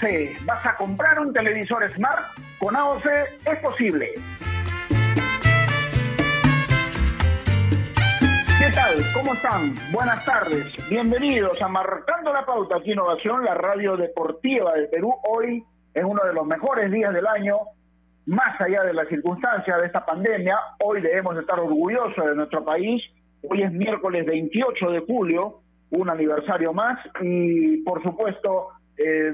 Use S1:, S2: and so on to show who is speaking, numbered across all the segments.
S1: AOC. ¿Vas a comprar un televisor Smart? Con AOC es posible. ¿Qué tal? ¿Cómo están? Buenas tardes. Bienvenidos a Marcando la Pauta aquí Innovación, la radio deportiva del Perú. Hoy es uno de los mejores días del año, más allá de las circunstancias de esta pandemia. Hoy debemos estar orgullosos de nuestro país. Hoy es miércoles 28 de julio, un aniversario más y por supuesto eh,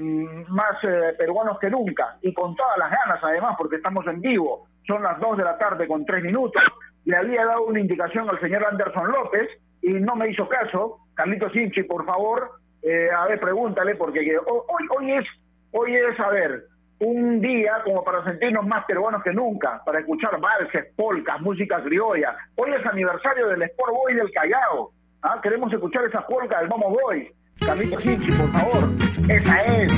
S1: más eh, peruanos que nunca y con todas las ganas además porque estamos en vivo. Son las 2 de la tarde con 3 minutos. Le había dado una indicación al señor Anderson López y no me hizo caso. Carlitos Sinchi, por favor, eh, a ver, pregúntale porque hoy, hoy es, hoy es, a ver, un día como para sentirnos más peruanos que nunca, para escuchar valses, polcas, música criolla. Hoy es aniversario del Sport Boy del Callao. ¿ah? Queremos escuchar esa polca del Momo Boy. Carlitos Sinchi, por favor. Esa es.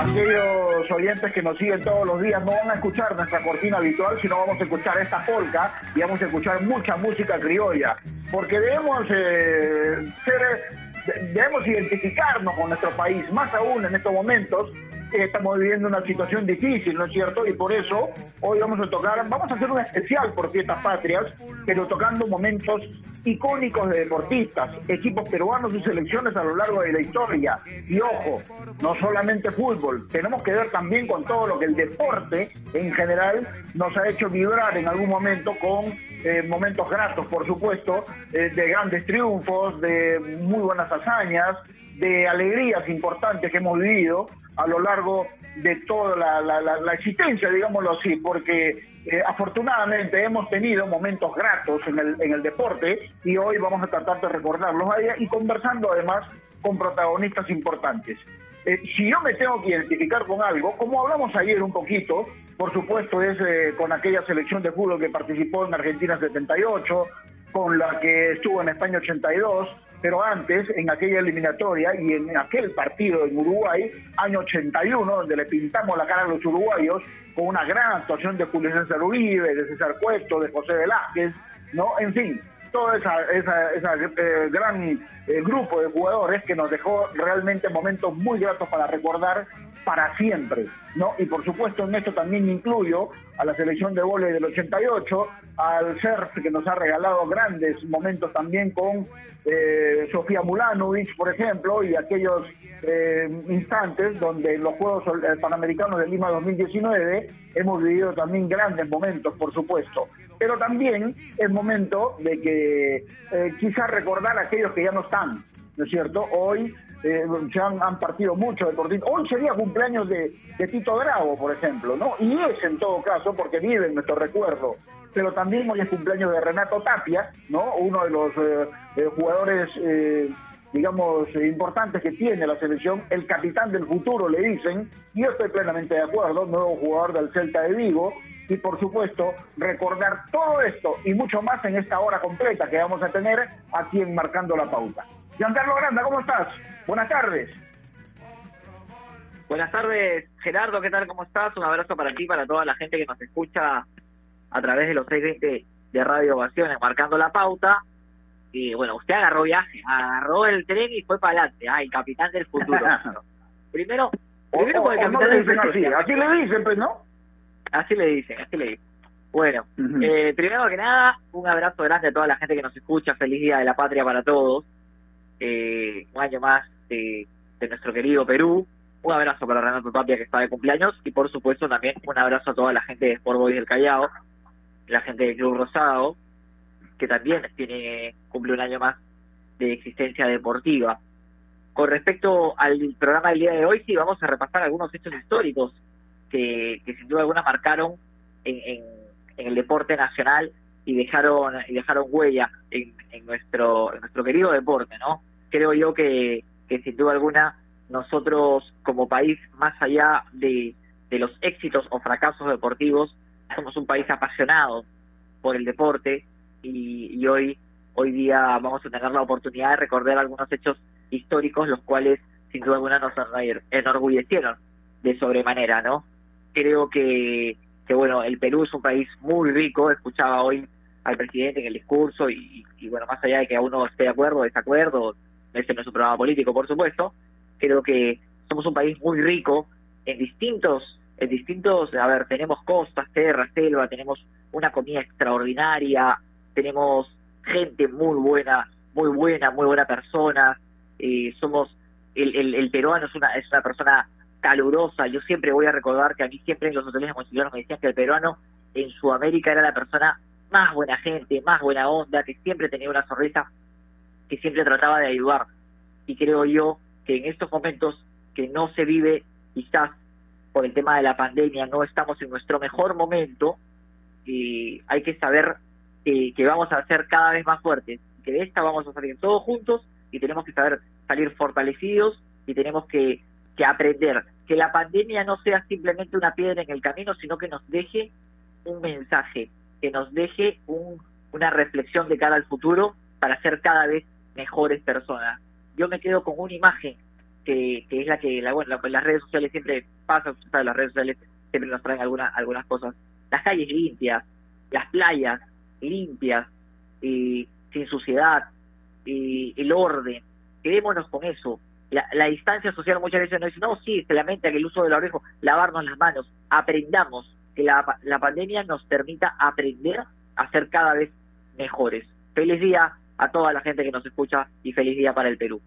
S1: aquellos oyentes que nos siguen todos los días no van a escuchar nuestra cortina habitual, sino vamos a escuchar esta polca y vamos a escuchar mucha música criolla, porque debemos eh, ser, debemos identificarnos con nuestro país, más aún en estos momentos estamos viviendo una situación difícil, ¿no es cierto? Y por eso hoy vamos a tocar, vamos a hacer un especial por fiestas patrias, pero tocando momentos icónicos de deportistas, equipos peruanos y selecciones a lo largo de la historia. Y ojo, no solamente fútbol, tenemos que ver también con todo lo que el deporte en general nos ha hecho vibrar en algún momento con eh, momentos gratos, por supuesto, eh, de grandes triunfos, de muy buenas hazañas, de alegrías importantes que hemos vivido a lo largo de toda la, existencia, digámoslo así, porque eh, afortunadamente hemos tenido momentos gratos en el, en el deporte y hoy vamos a tratar de recordarlos y conversando además con protagonistas importantes. Eh, si yo me tengo que identificar con algo, como hablamos ayer un poquito, por supuesto es eh, con aquella selección de fútbol que participó en Argentina 78, con la que estuvo en España 82, pero antes, en aquella eliminatoria y en aquel partido en Uruguay, año 81, donde le pintamos la cara a los uruguayos con una gran actuación de Julio César Uribe, de César Cueto, de José Velázquez, ¿no? En fin, todo ese esa, esa, eh, gran eh, grupo de jugadores que nos dejó realmente momentos muy gratos para recordar para siempre, ¿no? Y por supuesto en esto también incluyo a la selección de vóley del 88, al CERF que nos ha regalado grandes momentos también con eh, Sofía Mulanovic, por ejemplo, y aquellos eh, instantes donde en los Juegos Panamericanos de Lima 2019 hemos vivido también grandes momentos, por supuesto. Pero también es momento de que eh, quizás recordar a aquellos que ya no están, ¿no es cierto? Hoy eh, se han, partido mucho deportistas. Hoy sería cumpleaños de, Tito Bravo, por ejemplo, ¿no? Y es en todo caso, porque vive en nuestro recuerdo. Pero también hoy es cumpleaños de Renato Tapia, ¿no? Uno de los eh, eh, jugadores, digamos, importantes que tiene la selección, el capitán del futuro, le dicen, y yo estoy plenamente de acuerdo, nuevo jugador del Celta de Vigo, y por supuesto recordar todo esto y mucho más en esta hora completa que vamos a tener aquí en Marcando la Pauta. Giancarlo Granda, ¿cómo estás? Buenas tardes.
S2: Buenas tardes, Gerardo, ¿qué tal? ¿Cómo estás? Un abrazo para ti, para toda la gente que nos escucha a través de los 620 de Radio Ovaciones, marcando la pauta. Y bueno, usted agarró viaje, agarró el tren y fue para adelante. Ay, capitán del futuro. primero,
S1: primero con el capitán del futuro. Así, así le dicen, pues, ¿no?
S2: Así le dicen, así le dicen. Bueno, eh, primero que nada, un abrazo grande a toda la gente que nos escucha. Feliz Día de la Patria para todos. Eh, un año más de, nuestro querido Perú. Un abrazo para Renato Tapia que está de cumpleaños y por supuesto también un abrazo a toda la gente de Sport Boys del Callao, la gente del Club Rosado, que también tiene cumple un año más de existencia deportiva. Con respecto al programa del día de hoy, sí, vamos a repasar algunos hechos históricos que, sin duda alguna marcaron en, el deporte nacional y dejaron y dejaron huella en, nuestro en nuestro querido deporte, ¿no? Creo yo que, que sin duda alguna nosotros como país, más allá de, de los éxitos o fracasos deportivos, somos un país apasionado por el deporte y, hoy hoy día vamos a tener la oportunidad de recordar algunos hechos históricos los cuales sin duda alguna nos enorgullecieron de sobremanera, ¿no? Creo que, que bueno, el Perú es un país muy rico, escuchaba hoy al presidente en el discurso y, bueno, más allá de que a uno esté de acuerdo o desacuerdo, ese no es un programa político, por supuesto, creo que somos un país muy rico en distintos, en distintos, a ver, tenemos costas, tierra, selva, tenemos una comida extraordinaria, tenemos gente muy buena, muy buena, muy buena persona, eh, somos, el, el, peruano es una, es una persona calurosa, yo siempre voy a recordar que a mí siempre en los hoteles me decían que el peruano en Sudamérica era la persona más buena gente, más buena onda, que siempre tenía una sonrisa, que siempre trataba de ayudar. Y creo yo que en estos momentos que no se vive, quizás por el tema de la pandemia, no estamos en nuestro mejor momento, y hay que saber que, vamos a ser cada vez más fuertes, que de esta vamos a salir todos juntos y tenemos que saber salir fortalecidos y tenemos que, que aprender que la pandemia no sea simplemente una piedra en el camino, sino que nos deje un mensaje, que nos deje un, una reflexión de cara al futuro para ser cada vez mejores personas. Yo me quedo con una imagen que, que es la que la, bueno, las redes sociales siempre pasan, las redes sociales siempre nos traen algunas algunas cosas. Las calles limpias, las playas, limpias, y sin suciedad, y el orden. Quedémonos con eso. La, distancia social muchas veces nos dice, no, sí, se lamenta que el uso del orejo, lavarnos las manos, aprendamos, que la, la pandemia nos permita aprender a ser cada vez mejores. Feliz día a toda la gente que nos escucha y feliz día para el Perú.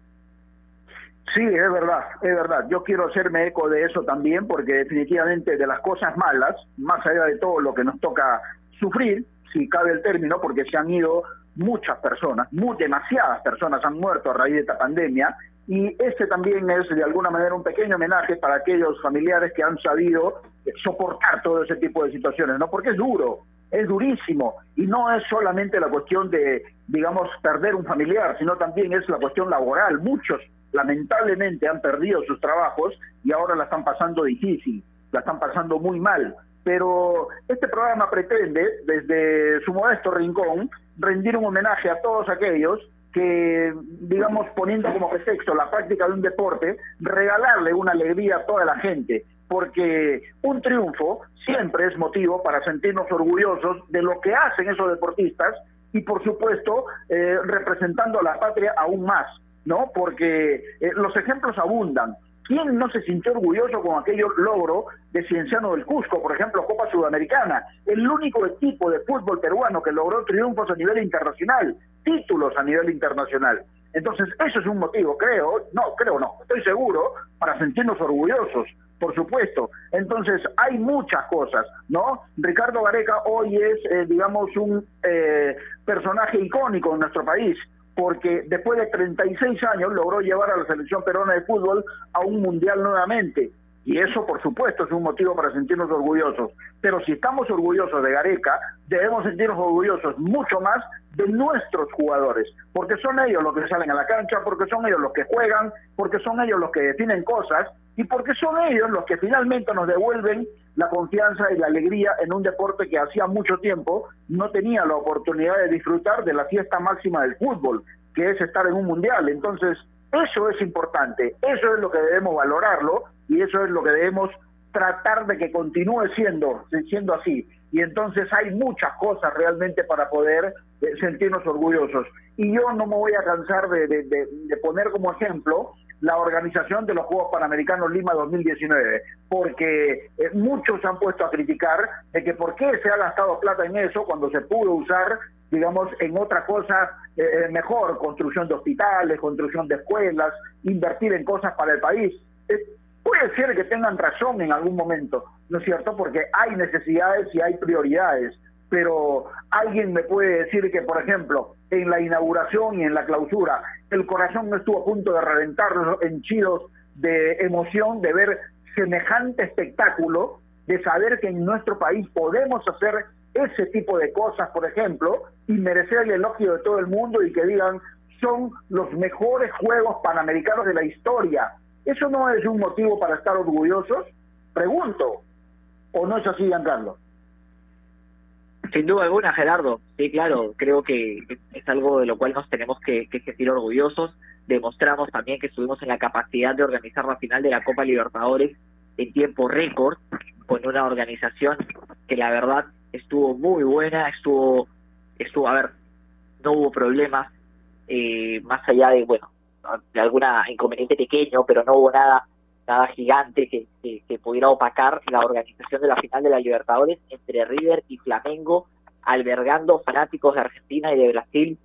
S1: Sí, es verdad, es verdad. Yo quiero hacerme eco de eso también porque definitivamente de las cosas malas, más allá de todo lo que nos toca sufrir, si cabe el término, porque se han ido muchas personas, muy, demasiadas personas han muerto a raíz de esta pandemia, y este también es de alguna manera un pequeño homenaje para aquellos familiares que han sabido soportar todo ese tipo de situaciones, ¿no? Porque es duro, es durísimo, y no es solamente la cuestión de, digamos, perder un familiar, sino también es la cuestión laboral. Muchos, lamentablemente, han perdido sus trabajos y ahora la están pasando difícil, la están pasando muy mal. Pero este programa pretende, desde su modesto rincón, rendir un homenaje a todos aquellos que, digamos, poniendo como pretexto la práctica de un deporte, regalarle una alegría a toda la gente, porque un triunfo siempre es motivo para sentirnos orgullosos de lo que hacen esos deportistas y, por supuesto, eh, representando a la patria aún más, ¿no? Porque eh, los ejemplos abundan. ¿Quién no se sintió orgulloso con aquel logro de Cienciano del Cusco, por ejemplo, Copa Sudamericana? El único equipo de fútbol peruano que logró triunfos a nivel internacional, títulos a nivel internacional. Entonces, eso es un motivo, creo, no, creo no, estoy seguro, para sentirnos orgullosos, por supuesto. Entonces, hay muchas cosas, ¿no? Ricardo Gareca hoy es, eh, digamos, un eh, personaje icónico en nuestro país porque después de 36 años logró llevar a la selección peruana de fútbol a un mundial nuevamente. Y eso, por supuesto, es un motivo para sentirnos orgullosos. Pero si estamos orgullosos de Gareca, debemos sentirnos orgullosos mucho más de nuestros jugadores, porque son ellos los que salen a la cancha, porque son ellos los que juegan, porque son ellos los que definen cosas y porque son ellos los que finalmente nos devuelven la confianza y la alegría en un deporte que hacía mucho tiempo no tenía la oportunidad de disfrutar de la fiesta máxima del fútbol, que es estar en un mundial. Entonces, eso es importante, eso es lo que debemos valorarlo y eso es lo que debemos tratar de que continúe siendo, siendo así. Y entonces hay muchas cosas realmente para poder eh, sentirnos orgullosos. Y yo no me voy a cansar de, de poner como ejemplo la organización de los Juegos Panamericanos Lima 2019, porque eh, muchos han puesto a criticar de que por qué se ha gastado plata en eso cuando se pudo usar, digamos, en otra cosa eh, eh, mejor, construcción de hospitales, construcción de escuelas, invertir en cosas para el país. puede ser que tengan razón en algún momento, ¿no es cierto? Porque hay necesidades y hay prioridades, pero alguien me puede decir que, por ejemplo, en la inauguración y en la clausura, el corazón no estuvo a punto de reventar henchidos de emoción de ver semejante espectáculo, de saber que en nuestro país podemos hacer ese tipo de cosas, por ejemplo, y merecer el elogio de todo el mundo y que digan son los mejores Juegos Panamericanos de la historia. ¿Eso no es un motivo para estar orgullosos? Pregunto. ¿O no es así, Giancarlo?
S2: Sin duda alguna, Gerardo. Sí, claro, creo que es algo de lo cual nos tenemos que, que sentir orgullosos. Demostramos también que estuvimos en la capacidad de organizar la final de la Copa Libertadores en tiempo récord, con una organización que la verdad estuvo muy buena, estuvo, estuvo, a ver, no hubo problemas, eh, más allá de, bueno, de alguna inconveniente pequeño, pero no hubo nada nada gigante que, pudiera opacar la organización de la final de la Libertadores entre River y Flamengo, albergando fanáticos de Argentina y de Brasil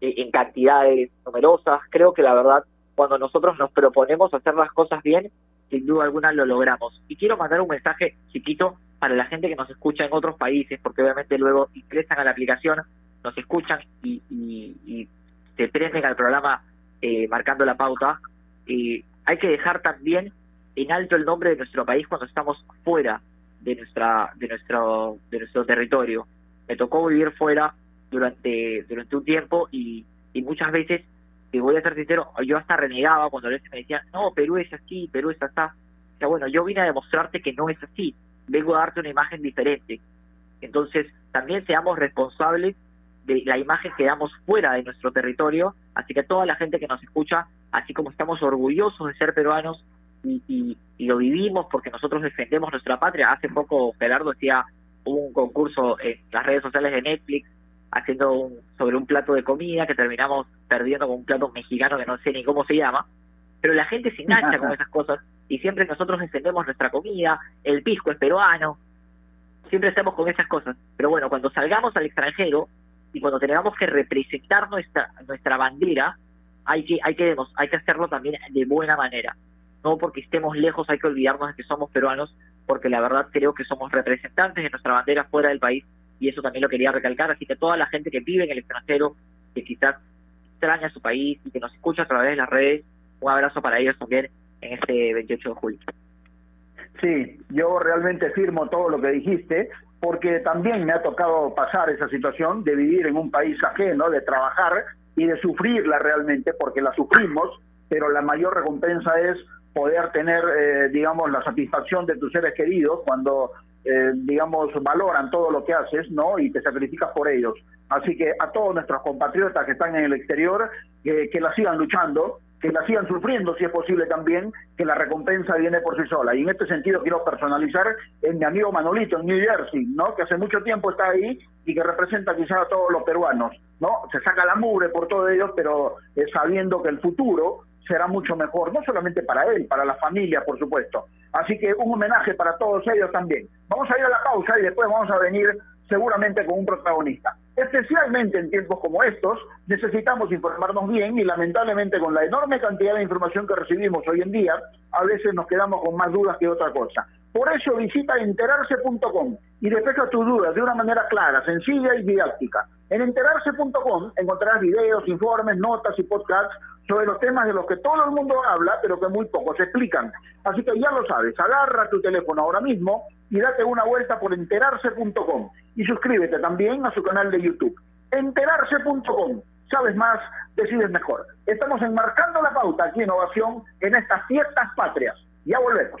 S2: eh, en cantidades numerosas. Creo que la verdad, cuando nosotros nos proponemos hacer las cosas bien, sin duda alguna lo logramos. Y quiero mandar un mensaje chiquito para la gente que nos escucha en otros países, porque obviamente luego ingresan a la aplicación, nos escuchan y, y, se prenden al programa eh, marcando la pauta. y hay que dejar también en alto el nombre de nuestro país cuando estamos fuera de nuestra de nuestro de nuestro territorio. Me tocó vivir fuera durante durante un tiempo y, y muchas veces, y voy a ser sincero, yo hasta renegaba cuando a veces me decían, no, Perú es así, Perú es así. O sea, bueno, yo vine a demostrarte que no es así, vengo a darte una imagen diferente. Entonces, también seamos responsables de la imagen que damos fuera de nuestro territorio, así que toda la gente que nos escucha, así como estamos orgullosos de ser peruanos, y, lo vivimos porque nosotros defendemos nuestra patria. Hace poco Gerardo decía un concurso en las redes sociales de Netflix haciendo un, sobre un plato de comida que terminamos perdiendo con un plato mexicano que no sé ni cómo se llama, pero la gente se engancha con esas cosas y siempre nosotros defendemos nuestra comida, el pisco es peruano, siempre estamos con esas cosas, pero bueno, cuando salgamos al extranjero y cuando tengamos que representar nuestra nuestra bandera, hay que hay que hay que hacerlo también de buena manera. No porque estemos lejos hay que olvidarnos de que somos peruanos, porque la verdad creo que somos representantes de nuestra bandera fuera del país y eso también lo quería recalcar, así que toda la gente que vive en el extranjero, que quizás extraña su país y que nos escucha a través de las redes, un abrazo para ellos también en este 28 de julio.
S1: Sí, yo realmente firmo todo lo que dijiste, porque también me ha tocado pasar esa situación de vivir en un país ajeno, de trabajar y de sufrirla realmente, porque la sufrimos, pero la mayor recompensa es poder tener, eh, digamos, la satisfacción de tus seres queridos cuando, eh, digamos, valoran todo lo que haces, ¿no? Y te sacrificas por ellos. Así que a todos nuestros compatriotas que están en el exterior, que la sigan luchando, que la sigan sufriendo si es posible también, que la recompensa viene por sí sola. Y en este sentido quiero personalizar en mi amigo Manolito en New Jersey, ¿no? Que hace mucho tiempo está ahí y que representa quizás a todos los peruanos, ¿no? Se saca la mugre por todos ellos, pero sabiendo que el futuro será mucho mejor, no solamente para él, para la familia, por supuesto. Así que un homenaje para todos ellos también. Vamos a ir a la pausa y después vamos a venir seguramente con un protagonista. Especialmente en tiempos como estos, necesitamos informarnos bien y lamentablemente con la enorme cantidad de información que recibimos hoy en día, a veces nos quedamos con más dudas que otra cosa. Por eso visita enterarse.com y despeja tus dudas de una manera clara, sencilla y didáctica. En enterarse.com encontrarás videos, informes, notas y podcasts sobre los temas de los que todo el mundo habla, pero que muy pocos explican. Así que ya lo sabes, agarra tu teléfono ahora mismo y date una vuelta por enterarse.com y suscríbete también a su canal de YouTube. Enterarse.com. Sabes más, decides mejor. Estamos enmarcando la pauta aquí en Ovación en estas fiestas patrias. Ya volvemos.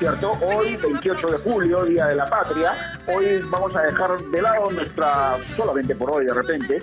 S1: Cierto? Hoy, 28 de julio, Día de la Patria, hoy vamos a dejar de lado nuestra, solamente por hoy de repente,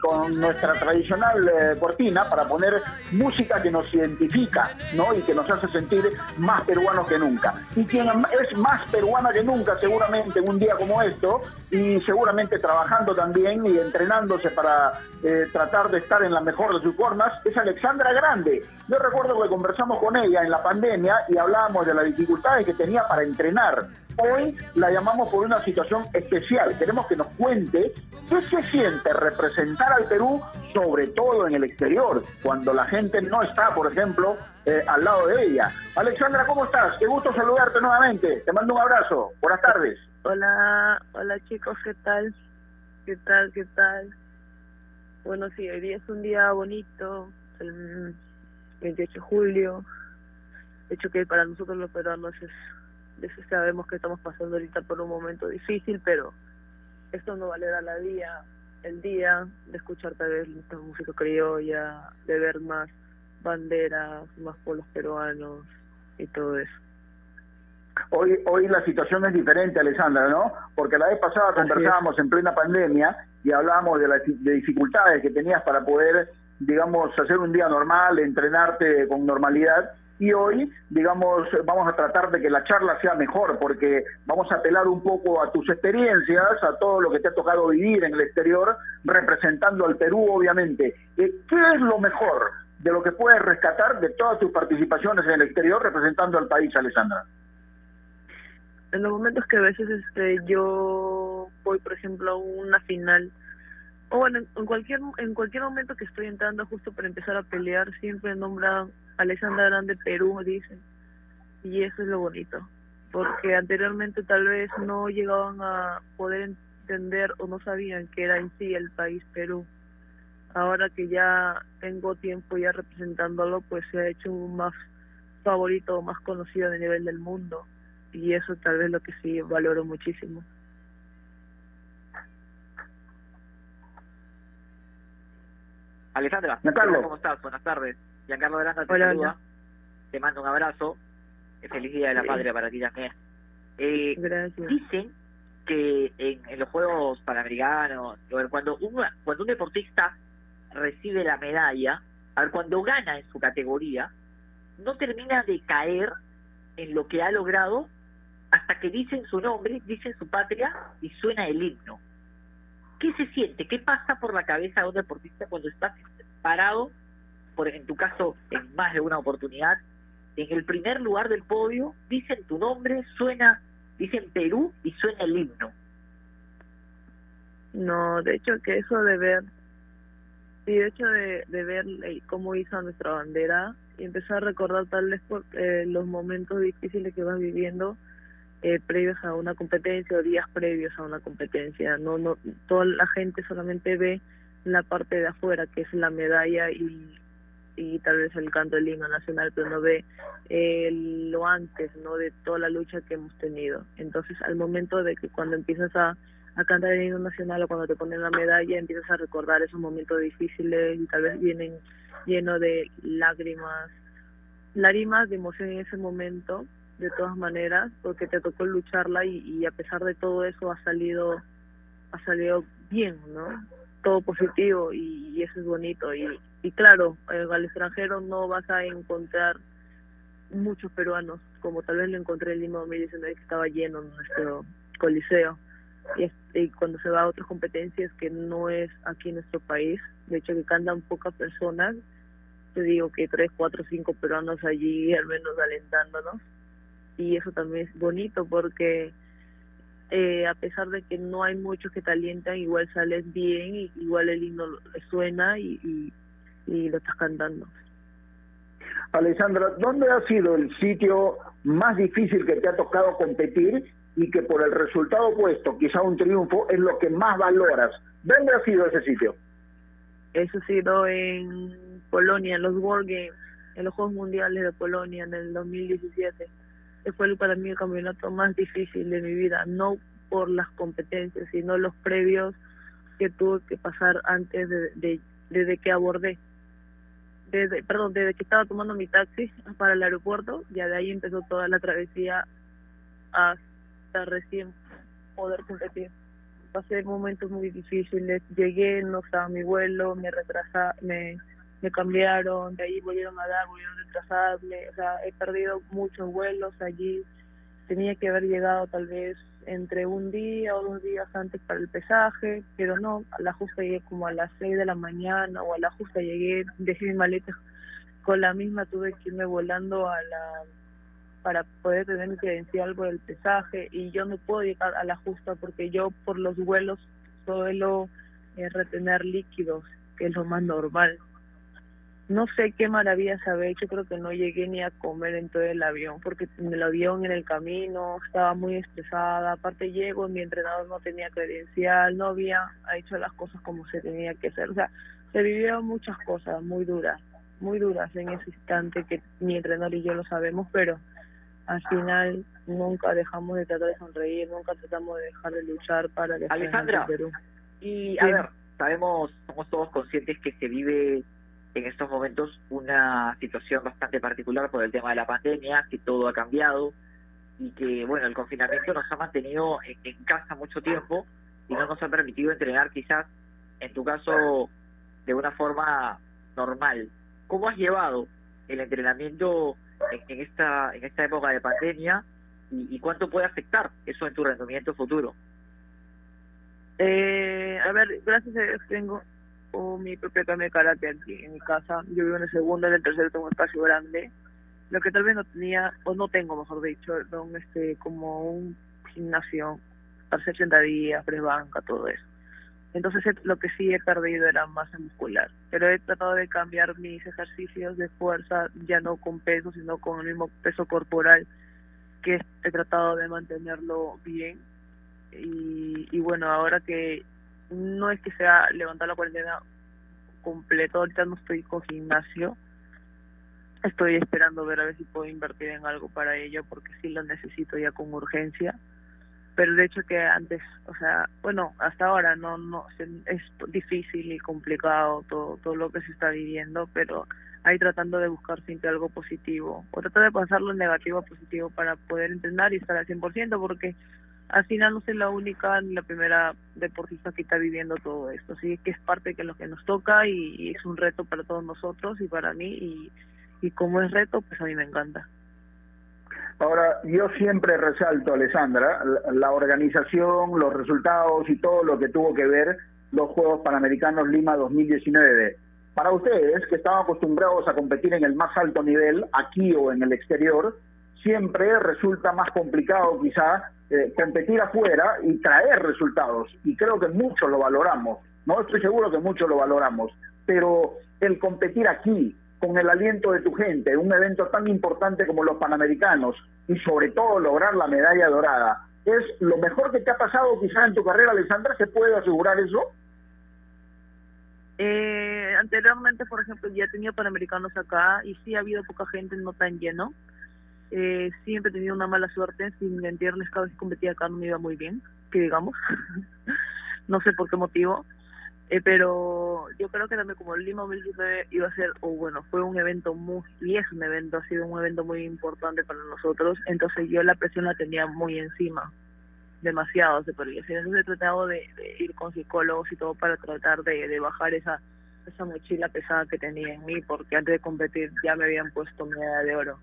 S1: con nuestra tradicional eh, cortina para poner música que nos identifica, ¿no? Y que nos hace sentir más peruanos que nunca. Y quien es más peruana que nunca seguramente en un día como esto y seguramente trabajando también y entrenándose para eh, tratar de estar en la mejor de sus formas es Alexandra Grande. Yo recuerdo que conversamos con ella en la pandemia y hablábamos de las dificultades que tenía para entrenar. Hoy la llamamos por una situación especial. Queremos que nos cuente qué se siente representar al Perú, sobre todo en el exterior, cuando la gente no está, por ejemplo, eh, al lado de ella. Alexandra, ¿cómo estás? Qué gusto saludarte nuevamente. Te mando un abrazo. Buenas tardes.
S3: Hola, hola chicos, ¿qué tal? ¿Qué tal? ¿Qué tal? Bueno, sí, hoy día es un día bonito, el 28 de julio. De hecho que para nosotros los peruanos es, eso sabemos que estamos pasando ahorita por un momento difícil, pero esto no valerá la día, el día de escuchar tal vez nuestra música criolla, de ver más banderas, más pueblos peruanos y todo eso.
S1: Hoy, hoy la situación es diferente, Alexandra, ¿no? Porque la vez pasada
S3: Así es.
S1: conversábamos en plena pandemia y hablábamos de las de dificultades que tenías para poder, digamos, hacer un día normal, entrenarte con normalidad. Y hoy, digamos, vamos a tratar de que la charla sea mejor, porque vamos a apelar un poco a tus experiencias, a todo lo que te ha tocado vivir en el exterior, representando al Perú, obviamente. Eh, ¿Qué es lo mejor de lo que puedes rescatar de todas tus participaciones en el exterior representando al país, Alexandra?
S3: en los momentos que a veces este yo voy por ejemplo a una final o bueno en, en cualquier en cualquier momento que estoy entrando justo para empezar a pelear siempre nombran Alexandra Grande Perú dicen y eso es lo bonito porque anteriormente tal vez no llegaban a poder entender o no sabían que era en sí el país Perú ahora que ya tengo tiempo ya representándolo pues se ha hecho más favorito o más conocido a nivel del mundo y eso tal vez lo que sí valoro muchísimo.
S2: Alejandra. ¿cómo estás? Buenas tardes. Giancarlo Granda te
S3: Hola,
S2: saluda. Te mando un abrazo. Eh, Feliz Día de la. Patria para ti también. Eh,
S3: Gracias.
S2: dicen que en, en los Juegos Panamericanos, cuando, un, cuando un deportista recibe la medalla, a ver, cuando gana en su categoría, no termina de caer en lo que ha logrado hasta que dicen su nombre, dicen su patria y suena el himno. ¿Qué se siente? ¿Qué pasa por la cabeza de un deportista cuando estás parado, por en tu caso, en más de una oportunidad, en el primer lugar del podio, dicen tu nombre, suena, dicen Perú y suena el himno?
S3: No, de hecho que eso de ver, sí, de hecho de, de ver eh, cómo hizo nuestra bandera y empezar a recordar tal vez por, eh, los momentos difíciles que vas viviendo eh, previos a una competencia o días previos a una competencia. No, no, toda la gente solamente ve la parte de afuera, que es la medalla y, y tal vez el canto del himno nacional, pero no ve eh, lo antes, ¿no? De toda la lucha que hemos tenido. Entonces, al momento de que cuando empiezas a, a cantar el himno nacional o cuando te ponen la medalla, empiezas a recordar esos momentos difíciles y tal vez vienen lleno de lágrimas, lágrimas de emoción en ese momento, de todas maneras, porque te tocó lucharla y, y a pesar de todo eso ha salido, ha salido bien, ¿no? Todo positivo y, eso es bonito. Y, y claro, eh, al extranjero no vas a encontrar muchos peruanos, como tal vez lo encontré en Lima 2019 que estaba lleno en nuestro coliseo. Y, cuando se va a otras competencias que no es aquí en nuestro país, de hecho que cantan pocas personas, te digo que tres, cuatro, cinco peruanos allí al menos alentándonos y eso también es bonito porque eh, a pesar de que no hay muchos que te alientan, igual sales bien, igual el himno suena y, y lo estás cantando.
S1: Alessandra, ¿dónde ha sido el sitio más difícil que te ha tocado competir y que por el resultado opuesto, quizá un triunfo, es lo que más valoras? ¿Dónde ha sido ese sitio?
S3: Eso ha sido en Polonia, en los World Games, en los Juegos Mundiales de Polonia en el 2017. Ese fue para mí el campeonato más difícil de mi vida, no por las competencias, sino los previos que tuve que pasar antes de, de desde que abordé. Desde, perdón, desde que estaba tomando mi taxi para el aeropuerto, ya de ahí empezó toda la travesía hasta recién poder competir. Pasé momentos muy difíciles, llegué, no estaba mi vuelo, me retrasa, me, me cambiaron, de ahí volvieron a dar, volvieron a retrasarme, o sea, he perdido muchos vuelos allí, tenía que haber llegado tal vez entre un día o dos días antes para el pesaje, pero no, a la justa llegué como a las seis de la mañana o a la justa llegué, dejé mi maleta con la misma, tuve que irme volando a la para poder tener mi credencial por el pesaje y yo no puedo llegar a la justa porque yo por los vuelos suelo eh, retener líquidos, que es lo más normal no sé qué maravilla se había hecho, creo que no llegué ni a comer en todo el avión, porque en el avión, en el camino, estaba muy estresada, aparte llego, mi entrenador no tenía credencial, no había hecho las cosas como se tenía que hacer, o sea, se vivieron muchas cosas muy duras, muy duras en ese instante que mi entrenador y yo lo sabemos, pero al final nunca dejamos de tratar de sonreír, nunca tratamos de dejar de luchar para
S2: que Alejandra, Perú. y a ver, sabemos, somos todos conscientes que se vive en estos momentos una situación bastante particular por el tema de la pandemia, que todo ha cambiado y que, bueno, el confinamiento nos ha mantenido en, casa mucho tiempo y no nos ha permitido entrenar quizás, en tu caso, de una forma normal. ¿Cómo has llevado el entrenamiento en, esta, en esta época de pandemia y, cuánto puede afectar eso en tu rendimiento futuro?
S3: Eh, a ver, gracias a Dios tengo mi propia cama de aquí en mi casa. Yo vivo en el segundo, en el tercero tengo un espacio grande. Lo que tal vez no tenía, o no tengo, mejor dicho, este, como un gimnasio, hace 80 días, banca, todo eso. Entonces lo que sí he perdido era masa muscular, pero he tratado de cambiar mis ejercicios de fuerza, ya no con peso, sino con el mismo peso corporal, que he tratado de mantenerlo bien. Y bueno, ahora que no es que sea levantar la cuarentena completo, ahorita no estoy con gimnasio, estoy esperando ver a ver si puedo invertir en algo para ello porque sí lo necesito ya con urgencia. Pero de hecho que antes o sea bueno hasta ahora no no es difícil y complicado todo todo lo que se está viviendo pero ahí tratando de buscar siempre algo positivo o tratar de pasarlo negativo a positivo para poder entrenar y estar al 100% porque al final no soy la única ni la primera deportista que está viviendo todo esto. Así que es parte de lo que nos toca y, es un reto para todos nosotros y para mí. Y, como es reto, pues a mí me encanta.
S1: Ahora, yo siempre resalto, Alessandra, la organización, los resultados y todo lo que tuvo que ver los Juegos Panamericanos Lima 2019. Para ustedes, que estaban acostumbrados a competir en el más alto nivel, aquí o en el exterior, siempre resulta más complicado quizá eh, competir afuera y traer resultados. Y creo que muchos lo valoramos, ¿no? Estoy seguro que muchos lo valoramos. Pero el competir aquí, con el aliento de tu gente, un evento tan importante como los Panamericanos, y sobre todo lograr la medalla dorada, ¿es lo mejor que te ha pasado quizá en tu carrera, Alessandra? ¿Se puede asegurar eso?
S3: Eh, anteriormente, por ejemplo, ya he tenido panamericanos acá y sí ha habido poca gente, no tan lleno. Eh, siempre he tenido una mala suerte, sin mentirles, cada vez que competía acá no me iba muy bien, que digamos. no sé por qué motivo. Eh, pero yo creo que también como el Lima 2019 iba a ser, o bueno, fue un evento muy, y es un evento, ha sido un evento muy importante para nosotros, entonces yo la presión la tenía muy encima, demasiado se podría. Entonces he tratado de, ir con psicólogos y todo para tratar de, de bajar esa esa mochila pesada que tenía en mí, porque antes de competir ya me habían puesto medalla de oro.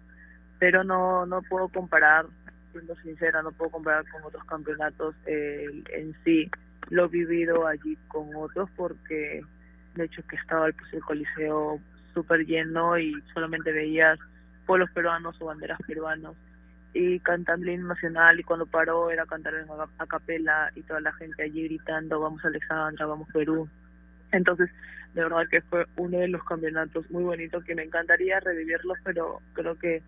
S3: Pero no, no puedo comparar, siendo sincera, no puedo comparar con otros campeonatos eh, en sí lo vivido allí con otros porque de hecho que estaba el, pues, coliseo súper lleno y solamente veías pueblos peruanos o banderas peruanos y cantando el nacional y cuando paró era cantar en a, capela y toda la gente allí gritando vamos Alexandra, vamos Perú. Entonces, de verdad que fue uno de los campeonatos muy bonitos que me encantaría revivirlos, pero creo que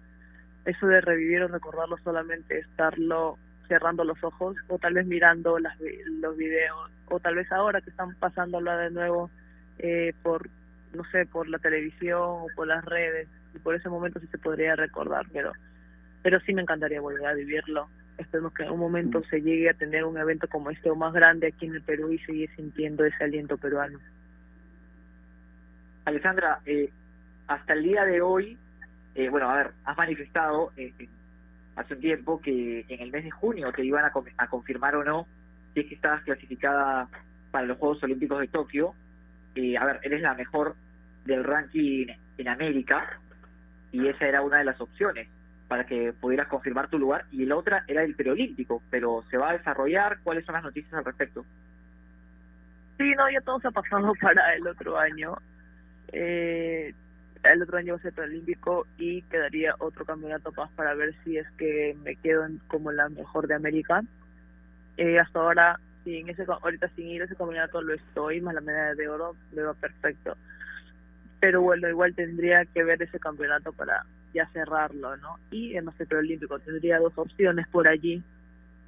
S3: eso de revivir o recordarlo solamente estarlo cerrando los ojos o tal vez mirando las, los videos o tal vez ahora que están pasándolo de nuevo eh, por no sé por la televisión o por las redes y por ese momento sí se podría recordar pero pero sí me encantaría volver a vivirlo esperemos que en un momento mm. se llegue a tener un evento como este o más grande aquí en el Perú y seguir sintiendo ese aliento peruano
S2: Alessandra eh, hasta el día de hoy eh, bueno a ver has manifestado eh, hace un tiempo que en el mes de junio te iban a, confirmar o no si es que estabas clasificada para los Juegos Olímpicos de Tokio. Eh, a ver, eres la mejor del ranking en América y esa era una de las opciones para que pudieras confirmar tu lugar y la otra era el preolímpico, pero se va a desarrollar. ¿Cuáles son las noticias al respecto?
S3: Sí, no, ya todo se ha pasado para el otro año. Eh, el otro año va a ser olímpico y quedaría otro campeonato más para ver si es que me quedo como la mejor de América. Eh, hasta ahora, sin ese, ahorita sin ir a ese campeonato lo estoy, más la medalla de oro me va perfecto. Pero bueno, igual tendría que ver ese campeonato para ya cerrarlo, ¿no? Y en el olímpico tendría dos opciones por allí,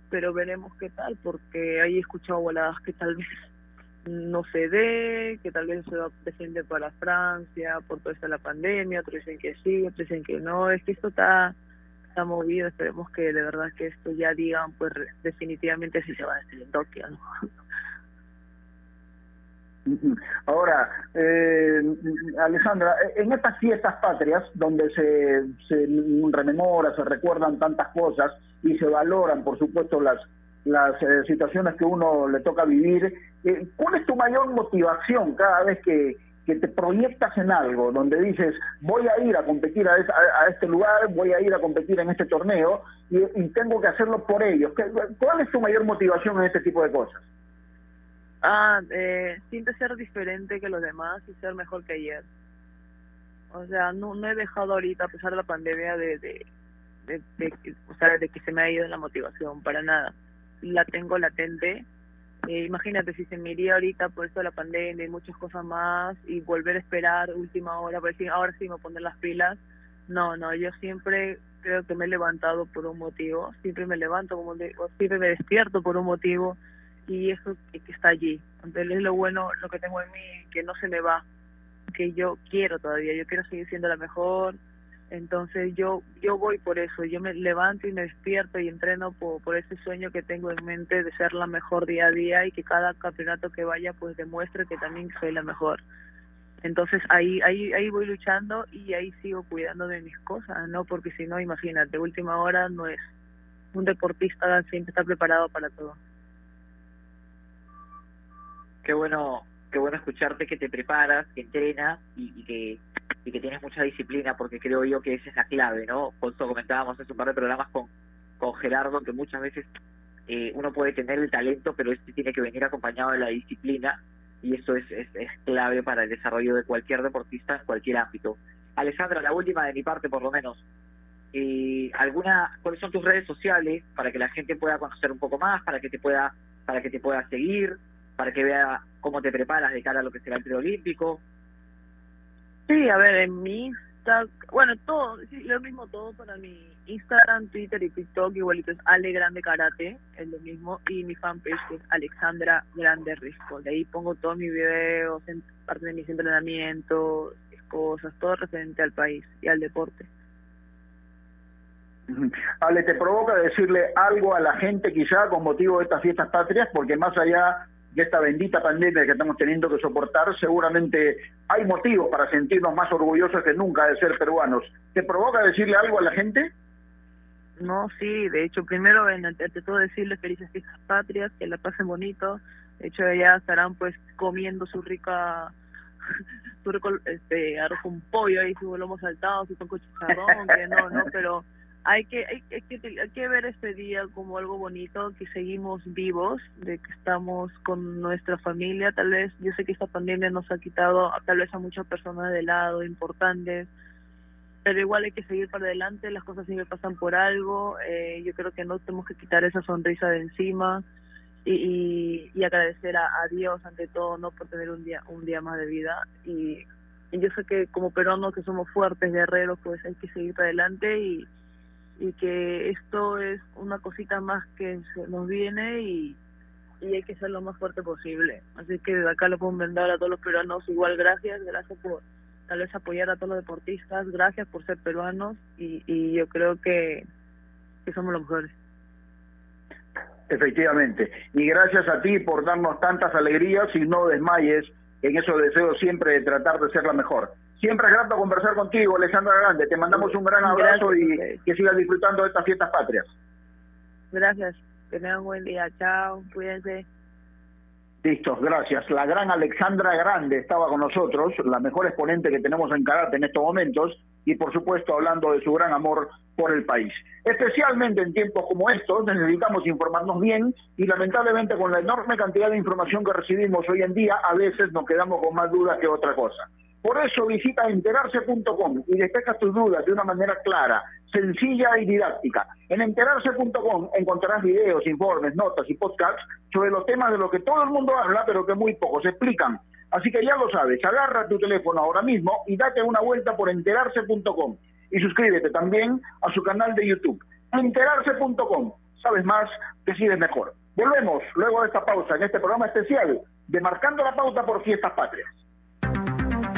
S3: pero veremos qué tal, porque ahí he escuchado voladas que tal vez no se dé, que tal vez se va presente para Francia por toda esta la pandemia, otros dicen que sí, otros dicen que no, es que esto está, está movido, esperemos que de verdad que esto ya digan pues definitivamente si se va a hacer en Tokio,
S1: Ahora, eh, Alessandra, en estas fiestas patrias, donde se, se rememora, se recuerdan tantas cosas y se valoran, por supuesto, las las eh, situaciones que uno le toca vivir. Eh, ¿Cuál es tu mayor motivación cada vez que, que, te proyectas en algo, donde dices, voy a ir a competir a, este lugar, voy a ir a competir en este torneo y, tengo que hacerlo por ellos? ¿Cuál es tu mayor motivación en este tipo de cosas?
S3: Ah, eh, ser diferente que los demás y ser mejor que ayer. O sea, no, no he dejado ahorita, a pesar de la pandemia, de, de, de, o sea, de que se me ha ido la motivación, para nada la tengo latente. Eh, imagínate si se me iría ahorita por eso de la pandemia y muchas cosas más y volver a esperar última hora para decir ahora sí me poner las pilas. No, no, yo siempre creo que me he levantado por un motivo, siempre me levanto como siempre me despierto por un motivo y eso que, está allí. Entonces es lo bueno, lo que tengo en mí, que no se me va, que yo quiero todavía, yo quiero seguir siendo la mejor, entonces yo yo voy por eso, yo me levanto y me despierto y entreno por, por ese sueño que tengo en mente de ser la mejor día a día y que cada campeonato que vaya pues demuestre que también soy la mejor. Entonces ahí ahí ahí voy luchando y ahí sigo cuidando de mis cosas, no porque si no imagínate, última hora no es un deportista siempre está preparado para todo.
S2: Qué bueno, qué bueno escucharte que te preparas, que entrenas y, y que y que tienes mucha disciplina, porque creo yo que esa es la clave, ¿no? Eso comentábamos hace un par de programas con, con Gerardo, que muchas veces eh, uno puede tener el talento, pero este tiene que venir acompañado de la disciplina, y eso es, es, clave para el desarrollo de cualquier deportista en cualquier ámbito. Alessandra, la última de mi parte, por lo menos. Eh, alguna cuáles son tus redes sociales para que la gente pueda conocer un poco más para que te pueda para que te pueda seguir para que vea cómo te preparas de cara a lo que será el preolímpico
S3: Sí, a ver, en mi Insta, bueno, todo, sí, lo mismo todo para mi, Instagram, Twitter y TikTok igualito es Ale Grande Karate, es lo mismo, y mi fanpage es Alexandra Grande Risco. De ahí pongo todos mis videos, parte de mis entrenamientos, cosas, todo referente al país y al deporte.
S1: Ale, ¿te provoca decirle algo a la gente quizá con motivo de estas fiestas patrias? Porque más allá de esta bendita pandemia que estamos teniendo que soportar, seguramente hay motivos para sentirnos más orgullosos que nunca de ser peruanos. ¿Te provoca decirle algo a la gente?
S3: No, sí, de hecho, primero, ante todo, decirles felices fiestas patrias, que la pasen bonito. De hecho, ya estarán pues comiendo su rica rico este, arroz con pollo y su lomo saltado, su con chicharrón, que no, no, pero hay que, hay, que, hay que ver este día como algo bonito, que seguimos vivos, de que estamos con nuestra familia. Tal vez, yo sé que esta pandemia nos ha quitado tal vez a muchas personas de lado importantes, pero igual hay que seguir para adelante, las cosas siempre pasan por algo. Eh, yo creo que no tenemos que quitar esa sonrisa de encima y, y, agradecer a, a, Dios ante todo, no por tener un día, un día más de vida. Y, y yo sé que como peruanos que somos fuertes, guerreros, pues hay que seguir para adelante y y que esto es una cosita más que se nos viene y, y hay que ser lo más fuerte posible. Así que de acá le puedo mandar a todos los peruanos igual gracias, gracias por tal vez apoyar a todos los deportistas, gracias por ser peruanos y, y yo creo que, que somos los mejores.
S1: Efectivamente, y gracias a ti por darnos tantas alegrías y no desmayes en esos deseos siempre de tratar de ser la mejor. Siempre es grato conversar contigo, Alessandra Grande. Te mandamos un gran abrazo y que sigas disfrutando de estas fiestas patrias.
S3: Gracias. Que tengan un buen día. Chao. Cuídense.
S1: Listo, gracias. La gran Alexandra Grande estaba con nosotros, la mejor exponente que tenemos en karate en estos momentos y por supuesto hablando de su gran amor por el país. Especialmente en tiempos como estos necesitamos informarnos bien y lamentablemente con la enorme cantidad de información que recibimos hoy en día a veces nos quedamos con más dudas que otra cosa. Por eso visita enterarse.com y despeja tus dudas de una manera clara, sencilla y didáctica. En enterarse.com encontrarás videos, informes, notas y podcasts sobre los temas de los que todo el mundo habla, pero que muy pocos explican. Así que ya lo sabes, agarra tu teléfono ahora mismo y date una vuelta por enterarse.com. Y suscríbete también a su canal de YouTube. Enterarse.com. Sabes más, decides mejor. Volvemos luego de esta pausa en este programa especial de Marcando la Pauta por Fiestas Patrias.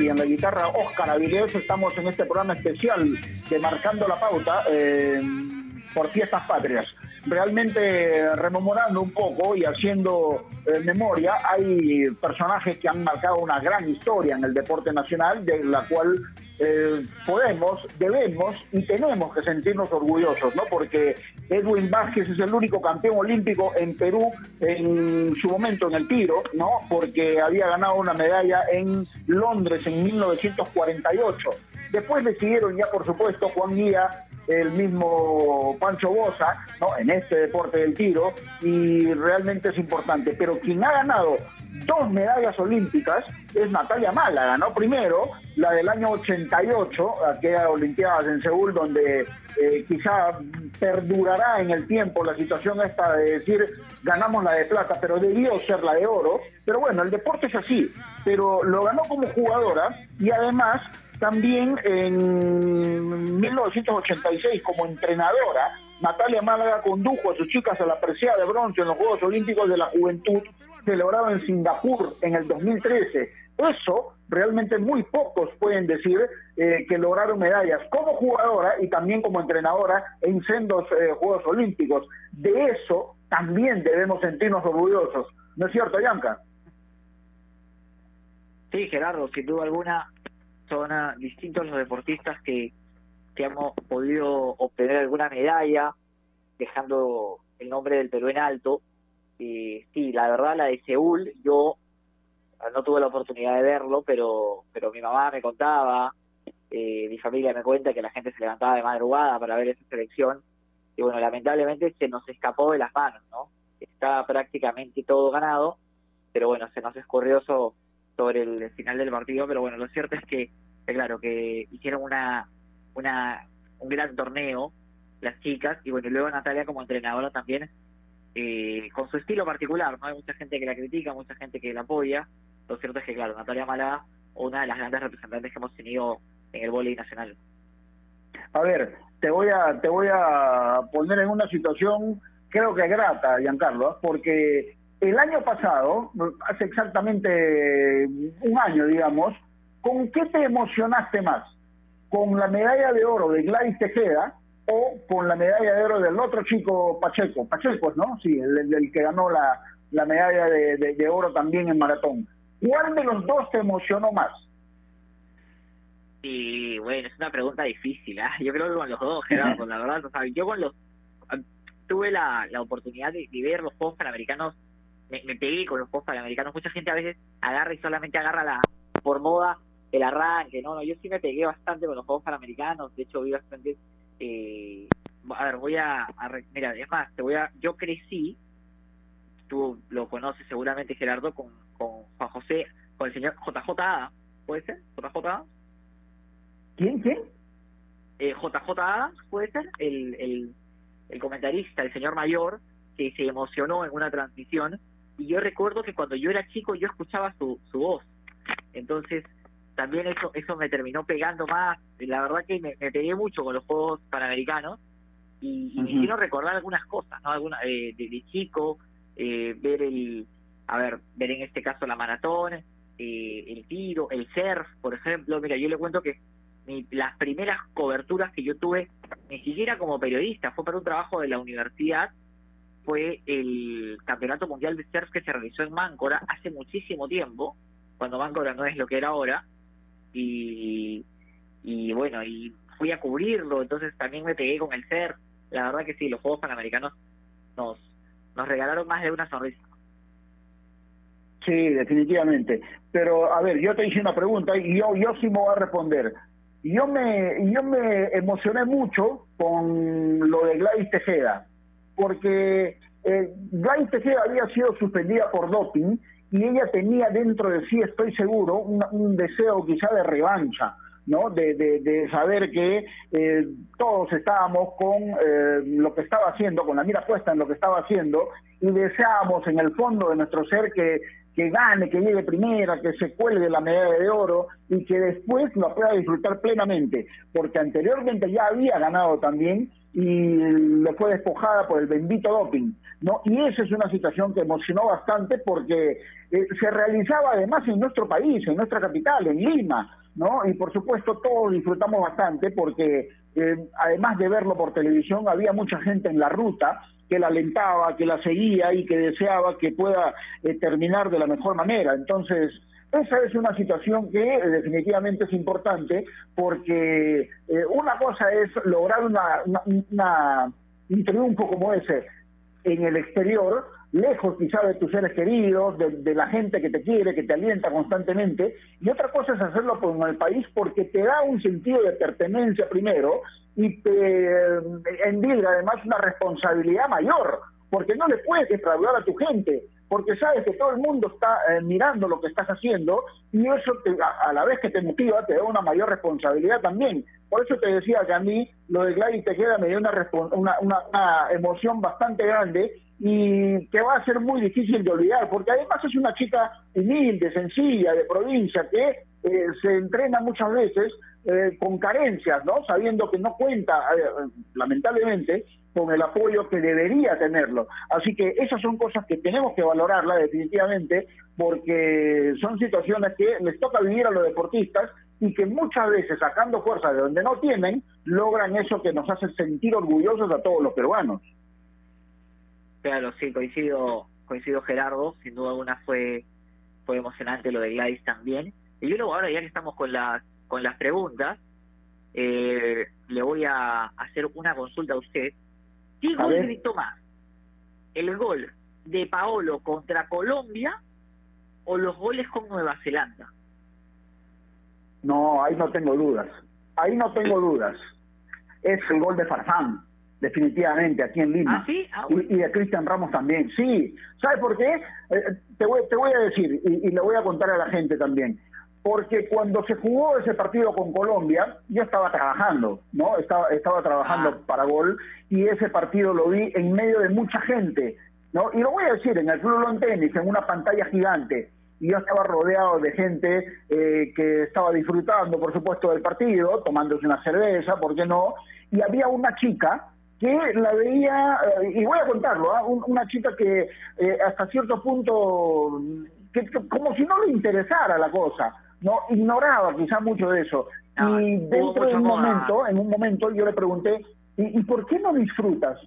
S1: Y en la guitarra Oscar Avilés. Estamos en este programa especial de Marcando la Pauta eh, por Fiestas Patrias. Realmente rememorando un poco y haciendo eh, memoria, hay personajes que han marcado una gran historia en el deporte nacional, de la cual eh, podemos, debemos y tenemos que sentirnos orgullosos, ¿no? Porque Edwin Vázquez es el único campeón olímpico en Perú en su momento en el tiro, ¿no? Porque había ganado una medalla en Londres en 1948. Después le siguieron ya, por supuesto, Juan Guía, el mismo Pancho Bosa, ¿no? En este deporte del tiro, y realmente es importante. Pero quien ha ganado dos medallas olímpicas es Natalia Málaga, ¿no? Primero, la del año 88, aquella Olimpiadas en Seúl, donde eh, quizá perdurará en el tiempo la situación esta de decir ganamos la de plata, pero debió ser la de oro. Pero bueno, el deporte es así, pero lo ganó como jugadora y además también en 1986 como entrenadora, Natalia Málaga condujo a sus chicas a la presea de bronce en los Juegos Olímpicos de la Juventud celebrado en Singapur en el 2013. Eso realmente muy pocos pueden decir eh, que lograron medallas como jugadora y también como entrenadora en sendos eh, Juegos Olímpicos. De eso también debemos sentirnos orgullosos. ¿No es cierto, Yanka?
S2: Sí, Gerardo, sin duda alguna son ah, distintos los deportistas que, que hemos podido obtener alguna medalla, dejando el nombre del Perú en alto. Y sí, la verdad, la de Seúl, yo no tuve la oportunidad de verlo, pero, pero mi mamá me contaba, eh, mi familia me cuenta que la gente se levantaba de madrugada para ver esa selección. Y bueno, lamentablemente se nos escapó de las manos, ¿no? Está prácticamente todo ganado, pero bueno, se nos escurrió sobre el final del partido, pero bueno, lo cierto es que, claro, que hicieron una, una un gran torneo las chicas, y bueno, luego Natalia como entrenadora también, eh, con su estilo particular, ¿no? Hay mucha gente que la critica, mucha gente que la apoya, lo cierto es que, claro, Natalia Malá, una de las grandes representantes que hemos tenido en el voleibol nacional.
S1: A ver, te voy a, te voy a poner en una situación, creo que grata, Giancarlo, ¿eh? porque el año pasado, hace exactamente un año, digamos, ¿con qué te emocionaste más? ¿Con la medalla de oro de Gladys Tejeda o con la medalla de oro del otro chico Pacheco, Pacheco, ¿no? Sí, el, que ganó la, la medalla de, oro también en maratón. ¿Cuál de los dos te emocionó más?
S2: Y bueno, es una pregunta difícil, ¿eh? Yo creo que con los dos, Gerardo, la verdad, o sea, yo con los tuve la, la oportunidad de, ver los Juegos Panamericanos, me, me, pegué con los Juegos Panamericanos, mucha gente a veces agarra y solamente agarra la por moda el arranque, no, no, yo sí me pegué bastante con los Juegos Panamericanos, de hecho vi bastante eh, a ver, voy a, mira, es más, te voy a, yo crecí, tú lo conoces seguramente Gerardo, con, con Juan José, con el señor JJ ¿puede ser? JJ
S1: ¿Quién, quién?
S2: Eh, JJ puede ser, el, el, el comentarista, el señor mayor, que se emocionó en una transmisión, y yo recuerdo que cuando yo era chico yo escuchaba su, su voz, entonces también eso eso me terminó pegando más. La verdad que me, pegué mucho con los Juegos Panamericanos y, y me hicieron recordar algunas cosas, ¿no? Alguna, eh, de, chico, eh, ver el, a ver, ver en este caso la maratón, eh, el tiro, el surf, por ejemplo. Mira, yo le cuento que las primeras coberturas que yo tuve, ni siquiera como periodista, fue para un trabajo de la universidad, fue el Campeonato Mundial de Surf que se realizó en Máncora hace muchísimo tiempo, cuando Máncora no es lo que era ahora, y, bueno, y fui a cubrirlo, entonces también me pegué con el ser. La verdad que sí, los Juegos Panamericanos nos, nos regalaron más de una sonrisa.
S1: Sí, definitivamente. Pero, a ver, yo te hice una pregunta y yo, yo sí me voy a responder. Yo me, yo me emocioné mucho con lo de Gladys Tejeda, porque eh, Tejeda había sido suspendida por doping y ella tenía dentro de sí, estoy seguro, un, deseo quizá de revancha, ¿no? De, de, saber que eh, todos estábamos con eh, lo que estaba haciendo, con la mira puesta en lo que estaba haciendo, y deseábamos en el fondo de nuestro ser que, que gane, que llegue primera, que se cuelgue la medalla de oro y que después lo pueda disfrutar plenamente, porque anteriormente ya había ganado también y le fue despojada por el bendito doping. ¿no? Y esa es una situación que emocionó bastante porque eh, se realizaba además en nuestro país, en nuestra capital, en Lima, ¿no? Y por supuesto todos disfrutamos bastante porque eh, además de verlo por televisión había mucha gente en la ruta que la alentaba, que la seguía y que deseaba que pueda eh, terminar de la mejor manera. Entonces, esa es una situación que definitivamente es importante porque una cosa es lograr una, un triunfo como ese en el exterior, lejos quizá de tus seres queridos, de, la gente que te quiere, que te alienta constantemente, y otra cosa es hacerlo con el país porque te da un sentido de pertenencia primero y te eh, envía además una responsabilidad mayor, porque no le puedes defraudar a tu gente, porque sabes que todo el mundo está eh, mirando lo que estás haciendo y eso a, la vez que te motiva te da una mayor responsabilidad también. Por eso te decía que a mí lo de Gladys Tejeda me dio una, una, una, emoción bastante grande y que va a ser muy difícil de olvidar, porque además es una chica humilde, sencilla, de provincia, que eh, se entrena muchas veces eh, con carencias, ¿no? Sabiendo que no cuenta, lamentablemente, con el apoyo que debería tenerlo. Así que esas son cosas que tenemos que valorarla definitivamente porque son situaciones que les toca vivir a los deportistas y que muchas veces sacando fuerza de donde no tienen, logran eso que nos hace sentir orgullosos a todos los peruanos.
S2: Claro, sí, coincido, coincido Gerardo, sin duda alguna fue, fue emocionante lo de Gladys también. Y yo luego ahora ya que estamos con las, con las preguntas, eh, le voy a hacer una consulta a usted ¿Qué gol gritó más? ¿El gol de Paolo contra Colombia o los goles con Nueva Zelanda?
S1: No, ahí no tengo dudas. Ahí no tengo dudas. Es el gol de Farfán, definitivamente, aquí en Lima.
S2: ¿Ah, sí? Ah,
S1: y, de Cristian Ramos también. Sí. ¿Sabes por qué? Eh, te, voy, te voy a decir, y, y le voy a contar a la gente también porque cuando se jugó ese partido con Colombia, yo estaba trabajando, ¿no? Estaba, estaba trabajando
S2: Ah.
S1: para gol y ese partido lo vi en medio de mucha gente, ¿no? Y lo voy a decir, en el Club Long Tenis, en una pantalla gigante, y yo estaba rodeado de gente eh, que estaba disfrutando, por supuesto, del partido, tomándose una cerveza, ¿por qué no? Y había una chica que la veía, eh, y voy a contarlo, ¿ah? Un- una chica que eh, hasta cierto punto, que, que como si no le interesara la cosa, no ignoraba quizá mucho de eso.
S2: Ah,
S1: y dentro de un momento, en un momento yo le pregunté, ¿y, y por qué no disfrutas?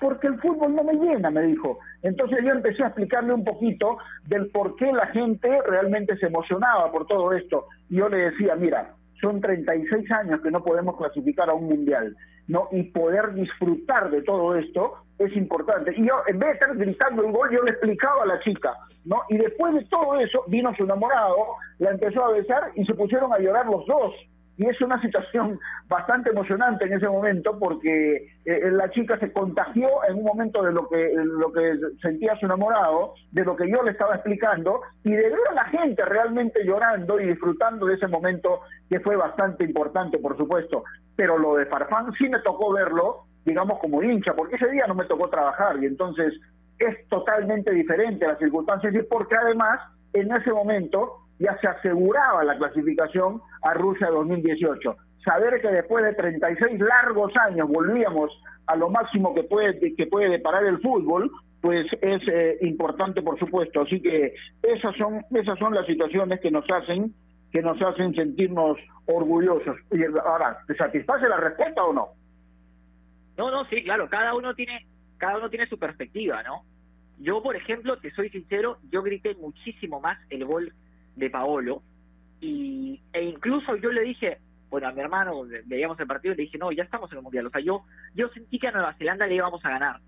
S1: Porque el fútbol no me llena, me dijo. Entonces yo empecé a explicarle un poquito del por qué la gente realmente se emocionaba por todo esto. Y yo le decía, mira, son 36 años que no podemos clasificar a un mundial, ¿no? Y poder disfrutar de todo esto es importante. Y yo, en vez de estar gritando el gol, yo le explicaba a la chica, ¿no? Y después de todo eso, vino su enamorado, la empezó a besar y se pusieron a llorar los dos. Y es una situación bastante emocionante en ese momento porque eh, la chica se contagió en un momento de lo que, lo que sentía su enamorado, de lo que yo le estaba explicando, y de ver a la gente realmente llorando y disfrutando de ese momento que fue bastante importante, por supuesto. Pero lo de Farfán sí me tocó verlo, digamos, como hincha, porque ese día no me tocó trabajar y entonces es totalmente diferente las circunstancias y porque además en ese momento ya se aseguraba la clasificación a Rusia 2018. Saber que después de 36 largos años volvíamos a lo máximo que puede que puede deparar el fútbol, pues es eh, importante por supuesto. Así que esas son esas son las situaciones que nos hacen que nos hacen sentirnos orgullosos. Y ahora, ¿te satisface la respuesta o no?
S2: No, no, sí, claro, cada uno tiene, cada uno tiene su perspectiva, ¿no? Yo, por ejemplo, te soy sincero, yo grité muchísimo más el gol de Paolo y e incluso yo le dije, bueno, a mi hermano ve- veíamos el partido y le dije, no, ya estamos en el mundial, o sea, yo yo sentí que a Nueva Zelanda le íbamos a ganar.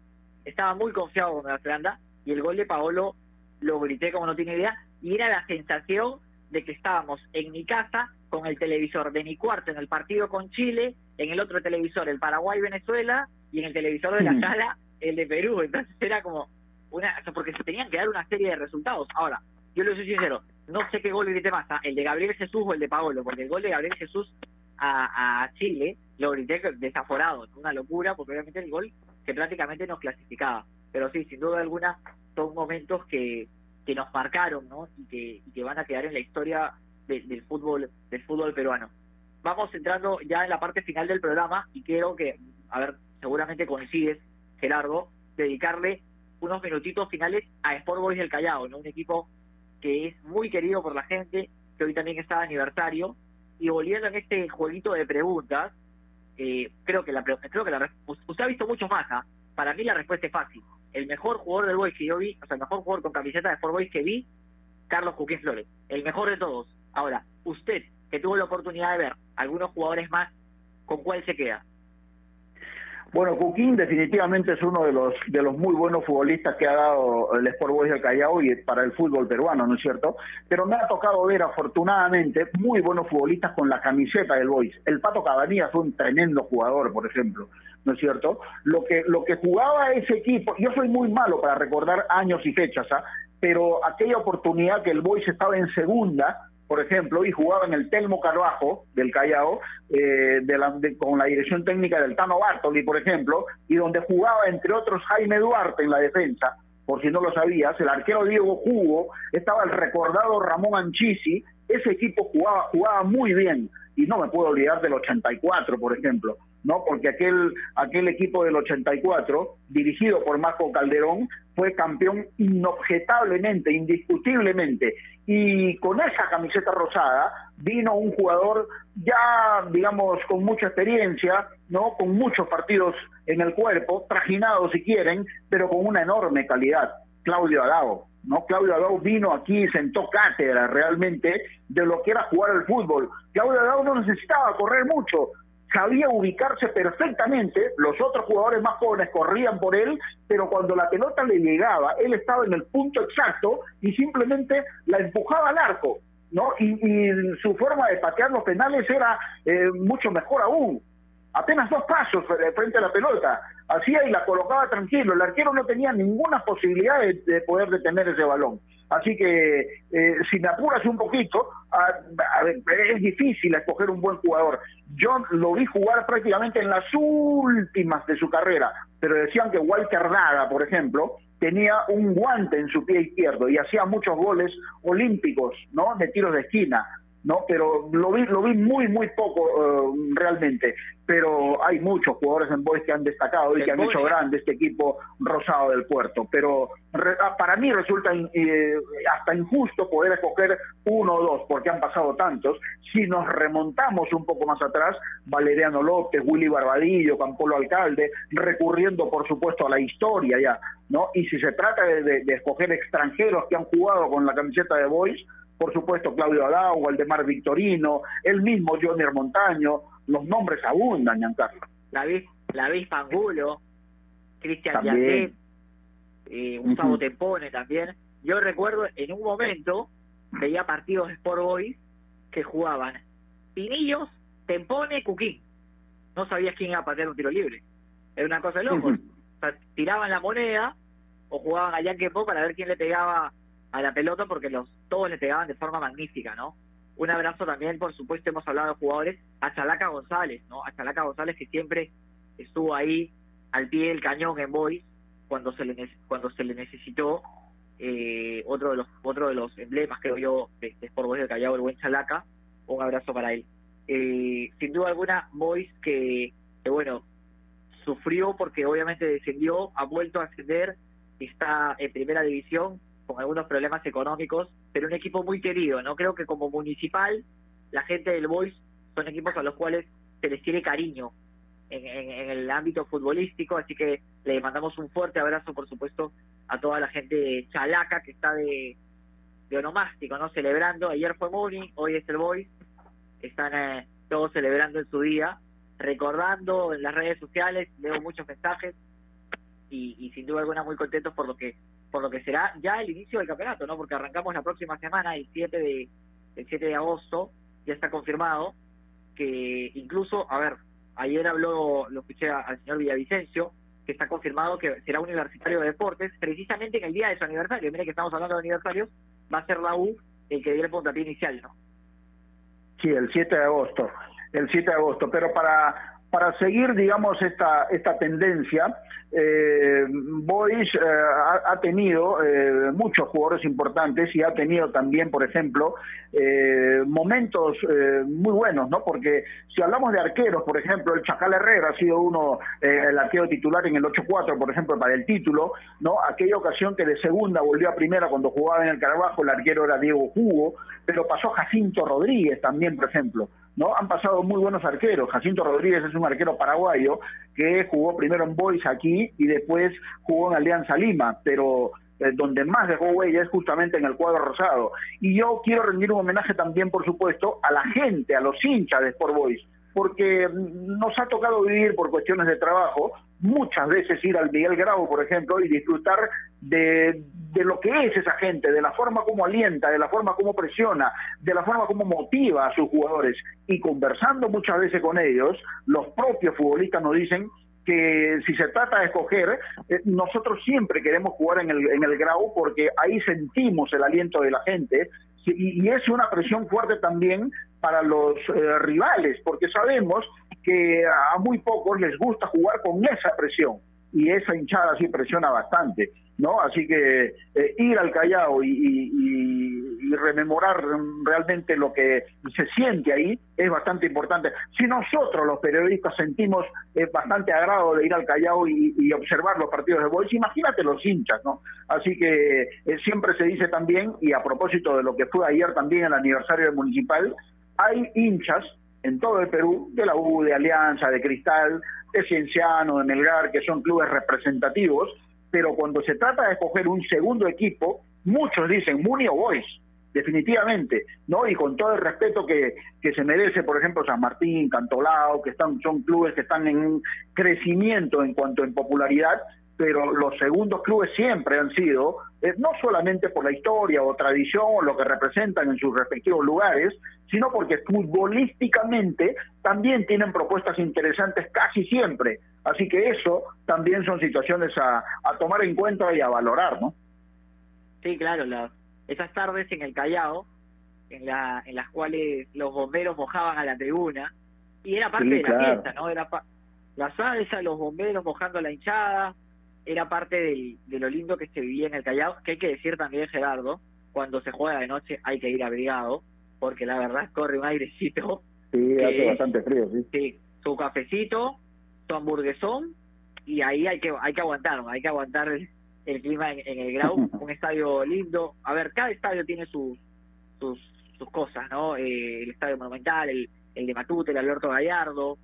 S2: Estaba muy confiado con Nueva Zelanda y el gol de Paolo lo grité como no tiene idea y era la sensación de que estábamos en mi casa con el televisor de mi cuarto en el partido con Chile, en el otro televisor el Paraguay-Venezuela y en el televisor de la
S1: Mm.
S2: sala el de Perú. Entonces era como una, o sea, porque se tenían que dar una serie de resultados. Ahora, yo le soy sincero, no sé qué gol grité más, el de Gabriel Jesús o el de Paolo, porque el gol de Gabriel Jesús a, Chile lo grité desaforado, una locura, porque obviamente el gol que prácticamente nos clasificaba. Pero sí, sin duda alguna, son momentos que, que nos marcaron, ¿no? Y que, y que van a quedar en la historia de- del fútbol del fútbol peruano. Vamos entrando ya en la parte final del programa y quiero que, a ver, seguramente coincides, Gerardo, dedicarle unos minutitos finales a Sport Boys del Callao, ¿no? Un equipo que es muy querido por la gente, que hoy también está de aniversario. Y volviendo en este jueguito de preguntas, eh, creo que la creo que la usted ha visto mucho más, ¿ah? Para mí la respuesta es fácil. El mejor jugador del Boys que yo vi, o sea, el mejor jugador con camiseta de Sport Boys que vi, Carlos Cuquín Flores, el mejor de todos. Ahora, usted que tuvo la oportunidad de ver algunos jugadores más, ¿con cuál se queda?
S1: Bueno, Cuquín definitivamente es uno de los de los muy buenos futbolistas que ha dado el Sport Boys del Callao y para el fútbol peruano, ¿no es cierto? Pero me ha tocado ver afortunadamente muy buenos futbolistas con la camiseta del Boys. El Pato Cabanillas fue un tremendo jugador, por ejemplo, ¿no es cierto? Lo que lo que jugaba ese equipo, yo soy muy malo para recordar años y fechas, ¿ah? pero aquella oportunidad que el Boys estaba en segunda, por ejemplo, y jugaba en el Telmo Carbajo del Callao, eh, de la, con la dirección técnica del Tano Bartoli, por ejemplo, y donde jugaba, entre otros, Jaime Duarte en la defensa, por si no lo sabías, el arquero Diego Hugo, estaba el recordado Ramón Anchisi, ese equipo jugaba, jugaba muy bien, y no me puedo olvidar del 84, por ejemplo, ¿no? Porque aquel, aquel equipo del 84, dirigido por Marco Calderón, fue campeón inobjetablemente, indiscutiblemente. Y con esa camiseta rosada vino un jugador ya, digamos, con mucha experiencia, ¿no? Con muchos partidos en el cuerpo, trajinado si quieren, pero con una enorme calidad. Claudio Adao, ¿no? Claudio Adao vino aquí y sentó cátedra realmente de lo que era jugar al fútbol. Claudio Adao no necesitaba correr mucho, sabía ubicarse perfectamente, los otros jugadores más jóvenes corrían por él, pero cuando la pelota le llegaba, él estaba en el punto exacto y simplemente la empujaba al arco, ¿no? Y, su forma de patear los penales era eh, mucho mejor aún. Apenas dos pasos frente a la pelota, hacía y la colocaba tranquilo. El arquero no tenía ninguna posibilidad de poder detener ese balón. Así que eh, si me apuras un poquito, es difícil escoger un buen jugador. Yo lo vi jugar prácticamente en las últimas de su carrera, pero decían que Walter Daga, por ejemplo, tenía un guante en su pie izquierdo y hacía muchos goles olímpicos, ¿no? De tiros de esquina. ¿No? Pero lo vi, lo vi muy, muy poco eh, realmente. Pero hay muchos jugadores en Boys que han destacado y que han hecho grande este equipo rosado del puerto. Pero ah, para mí resulta eh, hasta injusto poder escoger uno o dos, porque han pasado tantos. Si nos remontamos un poco más atrás, Valeriano López, Willy Barbadillo, Campolo Alcalde, recurriendo por supuesto a la historia ya, ¿no? Y si se trata de, de escoger extranjeros que han jugado con la camiseta de Boys, por supuesto Claudio Adao, Waldemar Victorino, el mismo Johnny Montaño, los nombres abundan, Giancarlo.
S2: David, David Pangulo, Cristian Yatet, eh, Gustavo Tempone también. Yo recuerdo en un momento veía partidos de Sport Boys que jugaban Pinillos, Tempone, Cuquín. No sabías quién iba a patear un tiro libre. Era una cosa de locos. o sea, tiraban la moneda o jugaban a Yankee para ver quién le pegaba a la pelota porque los todos le pegaban de forma magnífica, ¿no? Un abrazo también, por supuesto, hemos hablado de jugadores, a Chalaca González, ¿no? A Chalaca González que siempre estuvo ahí al pie del cañón en Boys cuando se le cuando se le necesitó eh, otro de los otro de los emblemas creo yo de, de Boys del Callao el buen Chalaca un abrazo para él eh, sin duda alguna Boys que, que bueno sufrió porque obviamente descendió ha vuelto a ascender está en primera división con algunos problemas económicos, pero un equipo muy querido, ¿no? Creo que como municipal, la gente del Boys son equipos a los cuales se les tiene cariño en, el ámbito futbolístico, así que le mandamos un fuerte abrazo, por supuesto, a toda la gente de Chalaca que está de, de onomástico, ¿no? Celebrando, ayer fue Moni, hoy es el Boys, están eh, todos celebrando en su día, recordando en las redes sociales, leo muchos mensajes y sin duda alguna muy contentos por lo que por lo que será ya el inicio del campeonato, ¿no? Porque arrancamos la próxima semana, el 7 de, el 7 de agosto, ya está confirmado que incluso, a ver, ayer habló, lo escuché al señor Villavicencio, que está confirmado que será universitario de deportes, precisamente en el día de su aniversario. Mire que estamos hablando de aniversarios, va a ser la U el que dio el puntapié inicial, ¿no?
S1: Sí, el 7 de agosto, el 7 de agosto, pero para para seguir, digamos, esta, esta tendencia, eh, Boys eh, ha, tenido eh, muchos jugadores importantes y ha tenido también, por ejemplo, eh, momentos muy buenos, ¿no? Porque si hablamos de arqueros, por ejemplo, el Chacal Herrera ha sido uno, el arquero titular en el 8-4, por ejemplo, para el título, ¿no? Aquella ocasión que de segunda volvió a primera cuando jugaba en el Carabajo, el arquero era Diego Hugo, pero pasó Jacinto Rodríguez también, por ejemplo. ¿No? Han pasado muy buenos arqueros. Jacinto Rodríguez es un arquero paraguayo que jugó primero en Boys aquí y después jugó en Alianza Lima, pero eh, donde más dejó huella es justamente en el cuadro rosado. Y yo quiero rendir un homenaje también, por supuesto, a la gente, a los hinchas de Sport Boys, porque nos ha tocado vivir por cuestiones de trabajo, muchas veces ir al Miguel Grau, por ejemplo, y disfrutar de, de lo que es esa gente, de la forma como alienta, de la forma como presiona, de la forma como motiva a sus jugadores. Y conversando muchas veces con ellos, los propios futbolistas nos dicen que si se trata de escoger, eh, nosotros siempre queremos jugar en el, en el Grau porque ahí sentimos el aliento de la gente. Y, y es una presión fuerte también para los eh, rivales, porque sabemos que a muy pocos les gusta jugar con esa presión. Y esa hinchada sí presiona bastante, ¿no? Así que eh, ir al Callao y, rememorar realmente lo que se siente ahí es bastante importante. Si nosotros los periodistas sentimos eh, bastante agrado de ir al Callao y, y, observar los partidos de Boys, imagínate los hinchas, ¿no? Así que eh, siempre se dice también, y a propósito de lo que fue ayer también el aniversario del Municipal, hay hinchas en todo el Perú, de la U, de Alianza, de Cristal, de Cienciano, de Melgar, que son clubes representativos, pero cuando se trata de escoger un segundo equipo, muchos dicen Muni o Boys, definitivamente, ¿no? Y con todo el respeto que, que se merece, por ejemplo, San Martín, Cantolao, que están, son clubes que están en crecimiento en cuanto en popularidad, pero los segundos clubes siempre han sido, eh, no solamente por la historia o tradición o lo que representan en sus respectivos lugares, sino porque futbolísticamente también tienen propuestas interesantes casi siempre. Así que eso también son situaciones a, a tomar en cuenta y a valorar, ¿no?
S2: Sí, claro, la, esas tardes en el Callao, en, la, en las cuales los bomberos mojaban a la tribuna, y era parte
S1: Sí,
S2: de la
S1: claro.
S2: fiesta, ¿no? Era pa- la salsa, los bomberos mojando a la hinchada, era parte del- de lo lindo que se vivía en el Callao, que hay que decir también, Gerardo, cuando se juega de noche hay que ir abrigado, porque la verdad corre un airecito,
S1: Sí, hace bastante frío, sí.
S2: sí, su cafecito, hamburguesón, y ahí hay que hay que aguantar, hay que aguantar el, el clima en, en el Grau, un estadio lindo. A ver, cada estadio tiene sus sus, sus cosas, ¿no? Eh, el estadio monumental, el, el de Matute, el Alberto Gallardo,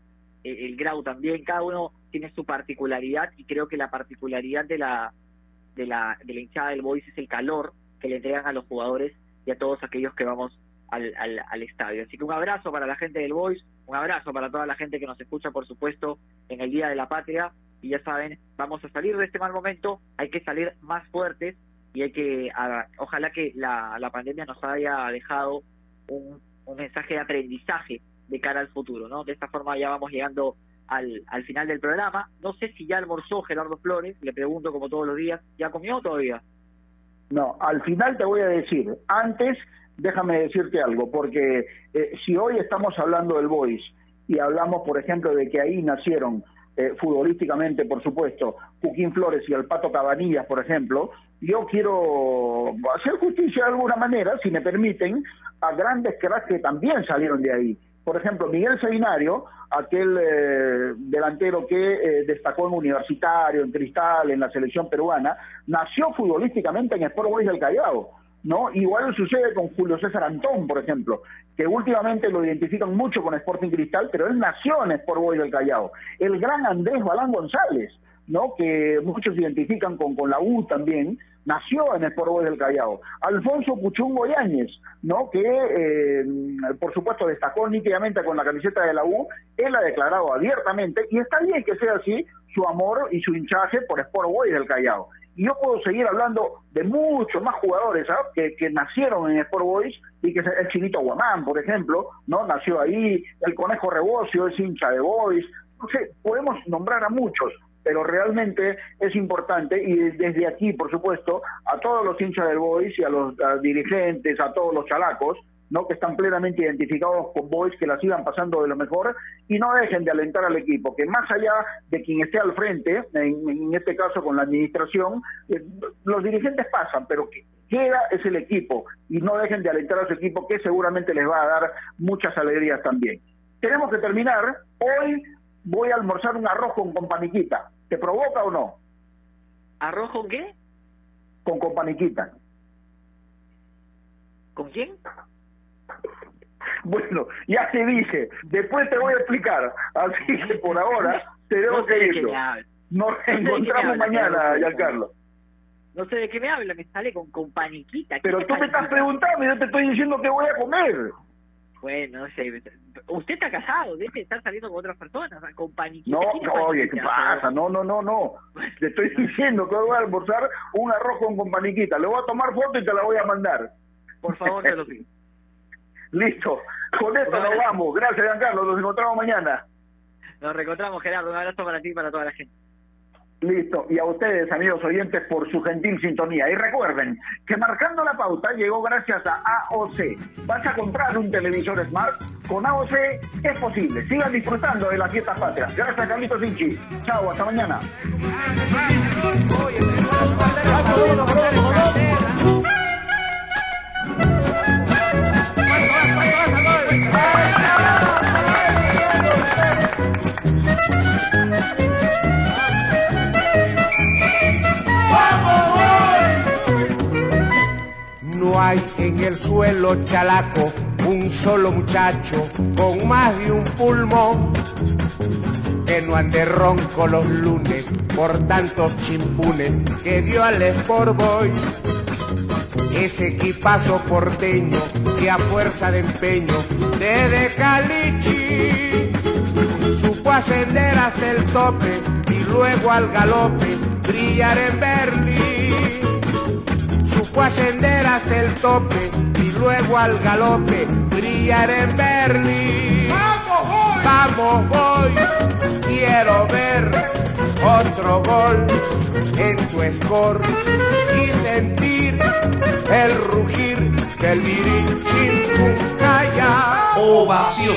S2: el, el Grau también, cada uno tiene su particularidad y creo que la particularidad de la de la de la hinchada del Boys es el calor que le entregan a los jugadores y a todos aquellos que vamos al, al, al estadio. Así que un abrazo para la gente del Boys, un abrazo para toda la gente que nos escucha, por supuesto, en el Día de la Patria. Y ya saben, vamos a salir de este mal momento, hay que salir más fuertes y hay que, ojalá que la, la pandemia nos haya dejado un, un mensaje de aprendizaje de cara al futuro, ¿no? De esta forma ya vamos llegando al, al final del programa. No sé si ya almorzó Gerardo Flores, le pregunto como todos los días, ¿ya comió todavía?
S1: No, al final te voy a decir, antes déjame decirte algo, porque eh, si hoy estamos hablando del Boys y hablamos, por ejemplo, de que ahí nacieron eh, futbolísticamente, por supuesto, Joaquín Flores y el Pato Cabanillas, por ejemplo, yo quiero hacer justicia de alguna manera, si me permiten, a grandes cracks que también salieron de ahí. Por ejemplo, Miguel Seinario, aquel eh, delantero que eh, destacó en Universitario, en Cristal, en la selección peruana, nació futbolísticamente en Sport Boys del Callao. ¿No? Igual sucede con Julio César Antón, por ejemplo, que últimamente lo identifican mucho con Sporting Cristal, pero él nació en Sport Boys del Callao. El gran Andrés Balán González, ¿no? que muchos identifican con, con la U también, nació en Sport Boys del Callao. Alfonso Puchungo Yáñez, ¿no? que eh, por supuesto destacó nítidamente con la camiseta de la U, él ha declarado abiertamente, y está bien que sea así, su amor y su hinchaje por Sport Boys del Callao. Y yo puedo seguir hablando de muchos más jugadores ¿sabes? Que, que nacieron en Sport Boys y que el Chinito Guamán, por ejemplo, no nació ahí, el Conejo Rebocio es hincha de Boys, no sé, podemos nombrar a muchos, pero realmente es importante y desde aquí, por supuesto, a todos los hinchas del Boys y a los dirigentes, a todos los chalacos, ¿no? que están plenamente identificados con Boys, que la sigan pasando de lo mejor y no dejen de alentar al equipo, que más allá de quien esté al frente, en, en este caso con la administración, eh, los dirigentes pasan, pero que queda es el equipo y no dejen de alentar a su equipo que seguramente les va a dar muchas alegrías también. Tenemos que terminar, hoy voy a almorzar un arroz con companiquita, ¿te provoca o no?
S2: ¿Arroz con qué?
S1: Con companiquita.
S2: ¿Con quién?
S1: Bueno, ya te dije, después te voy a explicar. Así que por ahora tenemos
S2: No sé
S1: que
S2: habla.
S1: Nos
S2: No
S1: encontramos mañana. Giancarlo.
S2: No sé de qué me habla, me sale con, con paniquita. ¿Qué
S1: Pero tú me estás
S2: paniquita?
S1: preguntando y yo te estoy diciendo que voy a comer.
S2: Bueno, no sé. Usted está casado, deje de estar saliendo con otras personas, con paniquitas.
S1: No,
S2: ¿Tiene
S1: no, oye, ¿qué pasa? No, no, no, no. Te estoy diciendo que voy a almorzar un arroz con companiquita. Le voy a tomar foto y te la voy a mandar.
S2: Por favor, te lo pido.
S1: Listo. Con esto nos vamos. Gracias, Giancarlo. Nos encontramos mañana.
S2: Nos reencontramos, Gerardo. Un abrazo para ti y para toda la gente.
S1: Listo. Y a ustedes, amigos oyentes, por su gentil sintonía. Y recuerden que marcando la pauta llegó gracias a AOC. ¿Vas a comprar un televisor Smart? Con AOC es posible. Sigan disfrutando de las fiestas patrias. Gracias, Carlitos Sinchi. Chao, hasta mañana.
S4: No hay en el suelo chalaco un solo muchacho con más de un pulmón que no ande ronco los lunes por tantos chimpunes que dio al Sport. Ese equipazo porteño que a fuerza de empeño desde Calichi supo ascender hasta el tope y luego al galope brillar en Berlín supo ascender hasta el tope y luego al galope brillar en Berlín. ¡Vamos, voy! Quiero ver otro gol en tu score y sentir el rugir del Virinchincaya.
S5: Ovación.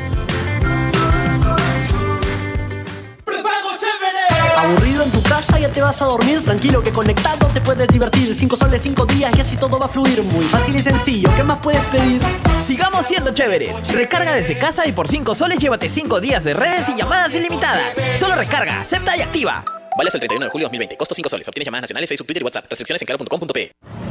S6: Aburrido en tu casa, ya te vas a dormir. Tranquilo que conectado te puedes divertir. Cinco soles, cinco días y así todo va a fluir. Muy fácil y sencillo. ¿Qué más puedes pedir?
S7: Sigamos siendo chéveres. Recarga desde casa y por 5 soles llévate 5 días de redes y llamadas ilimitadas. Solo recarga, acepta y activa.
S8: Vale hasta el 31 de julio de 2020. Costo 5 soles. Obtienes llamadas nacionales, Facebook, Twitter y WhatsApp. Restricciones en claro.com.pe.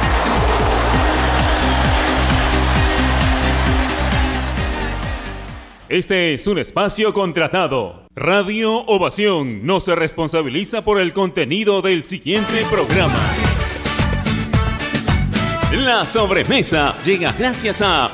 S9: Este es un espacio contratado. Radio Ovación no se responsabiliza por el contenido del siguiente programa. La sobremesa llega gracias a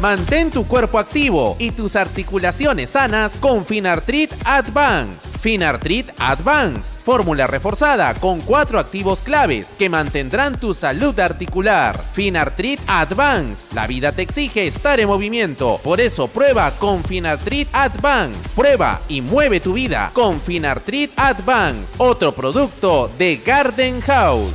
S10: Mantén tu cuerpo activo y tus articulaciones sanas con Finartrit Advance. Finartrit Advance, fórmula reforzada con cuatro activos claves que mantendrán tu salud articular. Finartrit Advance, la vida te exige estar en movimiento, por eso prueba con Finartrit Advance. Prueba y mueve tu vida con Finartrit Advance, otro producto de Garden House.